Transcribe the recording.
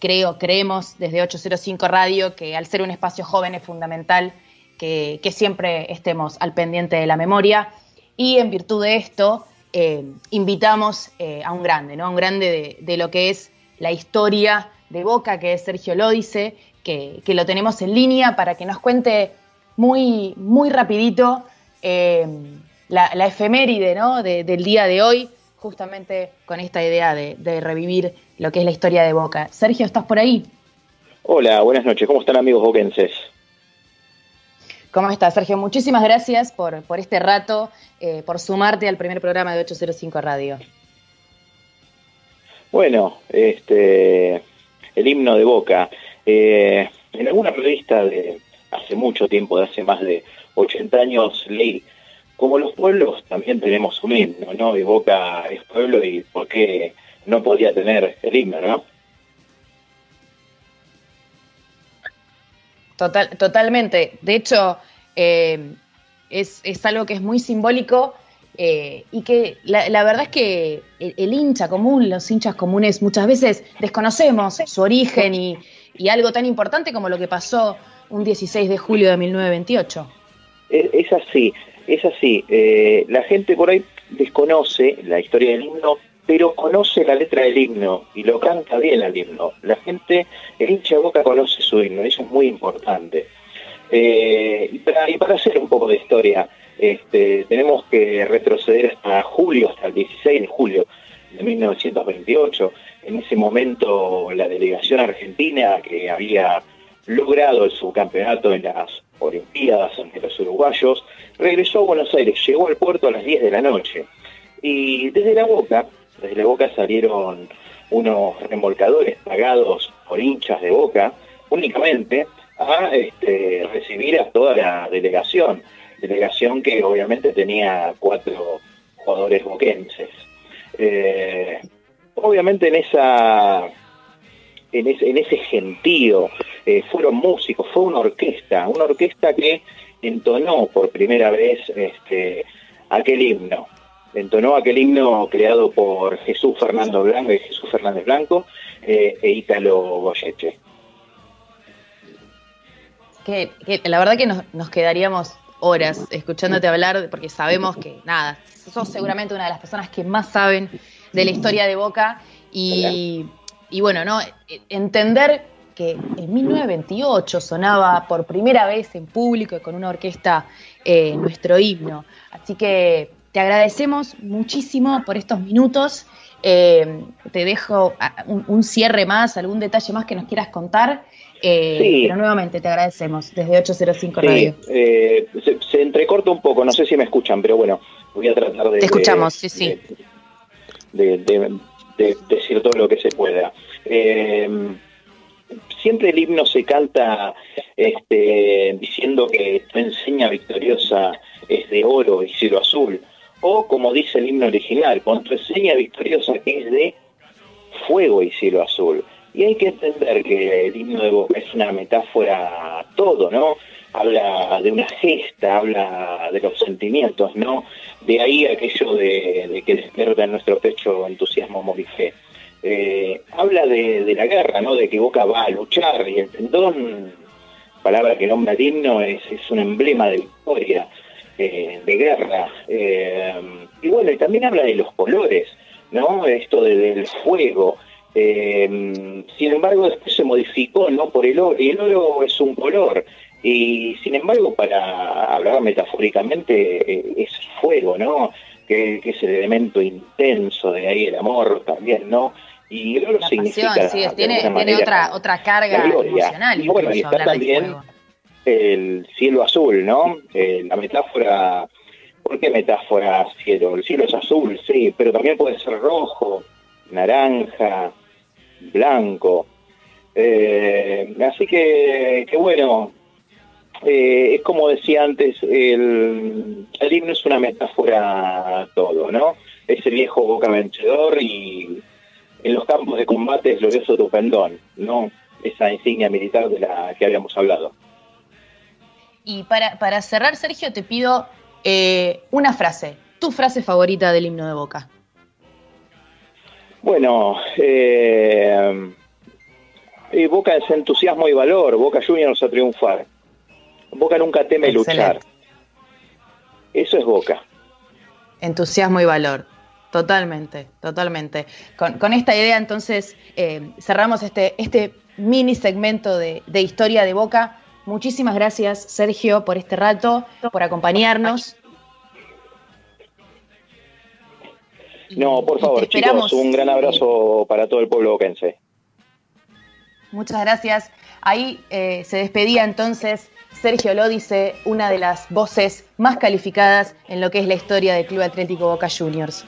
creo, creemos desde 805 Radio que al ser un espacio joven es fundamental que, siempre estemos al pendiente de la memoria y en virtud de esto eh, invitamos eh, a un grande, ¿no? Un grande de, lo que es la historia de Boca, que es Sergio Lódice, que, que lo tenemos en línea para que nos cuente muy, muy rapidito eh, la, efeméride ¿no? del día de hoy, justamente con esta idea de, de revivir lo que es la historia de Boca. Sergio, ¿estás por ahí? Hola, buenas noches. ¿Cómo están amigos boquenses? ¿Cómo estás, Sergio? Muchísimas gracias por, por este rato, eh, por sumarte al primer programa de 805 Radio. Bueno, este, el himno de Boca. Eh, en alguna revista de hace mucho tiempo, de hace más de 80 años, leí, como los pueblos también tenemos un himno, ¿no? Y Boca es pueblo y por qué no podía tener el himno, ¿no? Total, totalmente. De hecho, eh, es, algo que es muy simbólico eh, y que la, verdad es que el, hincha común, los hinchas comunes muchas veces desconocemos su origen y, algo tan importante como lo que pasó un 16 de julio de 1928. Es, así, es así. Eh, la gente por ahí desconoce la historia del himno pero conoce la letra del himno y lo canta bien el himno. La gente, el hincha boca conoce su himno, eso es muy importante. Eh, y, para, hacer un poco de historia, este, tenemos que retroceder hasta julio, hasta el 16 de julio de 1928. En ese momento la delegación argentina que había logrado el subcampeonato en las Olimpiadas ante los uruguayos, regresó a Buenos Aires, llegó al puerto a las 10 de la noche. Y desde la boca desde la Boca salieron unos remolcadores pagados por hinchas de Boca únicamente a este, recibir a toda la delegación, delegación que obviamente tenía cuatro jugadores boquenses. Eh, obviamente en esa en ese, en ese gentío eh, fueron músicos, fue una orquesta, una orquesta que entonó por primera vez este, aquel himno entonó aquel himno creado por Jesús Fernando Blanco, Jesús Fernández Blanco eh, e Ítalo Goyeche. Que, la verdad que nos, quedaríamos horas escuchándote hablar, porque sabemos que, nada, sos seguramente una de las personas que más saben de la historia de Boca y, bueno, ¿no? Entender que en 1928 sonaba por primera vez en público y con una orquesta eh, nuestro himno. Así que te agradecemos muchísimo por estos minutos. Eh, te dejo un, cierre más, algún detalle más que nos quieras contar. Eh, pero nuevamente te agradecemos desde 805 Radio. Eh, se, entrecorta un poco, no sé si me escuchan, pero bueno, voy a tratar de. Te escuchamos, sí, sí. De, decir todo lo que se pueda. Siempre el himno se canta este, diciendo que tu enseña victoriosa es de oro y cielo azul o como dice el himno original, contraseña victoriosa que es de fuego y cielo azul. Y hay que entender que el himno de Boca es una metáfora a todo, ¿no? Habla de una gesta, habla de los sentimientos, ¿no? De ahí aquello de, que despierta en nuestro pecho entusiasmo, amor y fe. Eh, habla de, la guerra, ¿no? De que Boca va a luchar y el tendón, palabra que nombra el himno, es, es un emblema de victoria. Eh, de guerra. Eh, y bueno, también habla de los colores, ¿no? Esto del fuego. Sin embargo, después se modificó, ¿no? Por el oro, y el oro es un color. Y sin embargo, para hablar metafóricamente, es fuego, ¿no? Que, es el elemento intenso de ahí el amor también, ¿no? Y el oro significa. sí, tiene, tiene otra, otra carga emocional. Y bueno, y está también el cielo azul, ¿no? Eh, la metáfora, ¿por qué metáfora cielo? El cielo es azul, sí, pero también puede ser rojo, naranja, blanco. Eh, así que, que bueno, eh, es como decía antes, el, el, himno es una metáfora todo, ¿no? Ese viejo boca vencedor y en los campos de combate es glorioso tu pendón, ¿no? Esa insignia militar de la que habíamos hablado. Y para, para cerrar, Sergio, te pido eh, una frase, tu frase favorita del himno de Boca. Bueno, eh, Eh, Boca es entusiasmo y valor, Boca Juniors a triunfar. Boca nunca teme luchar. Eso es Boca. Entusiasmo y valor. Totalmente, totalmente. Con, esta idea entonces eh, cerramos este, este mini segmento de, de, historia de Boca. Muchísimas gracias Sergio por este rato, por acompañarnos. No, por favor, chicos, un gran abrazo para todo el pueblo boquense. Muchas gracias. Ahí eh, se despedía entonces Sergio Lódice, una de las voces más calificadas en lo que es la historia del Club Atlético Boca Juniors.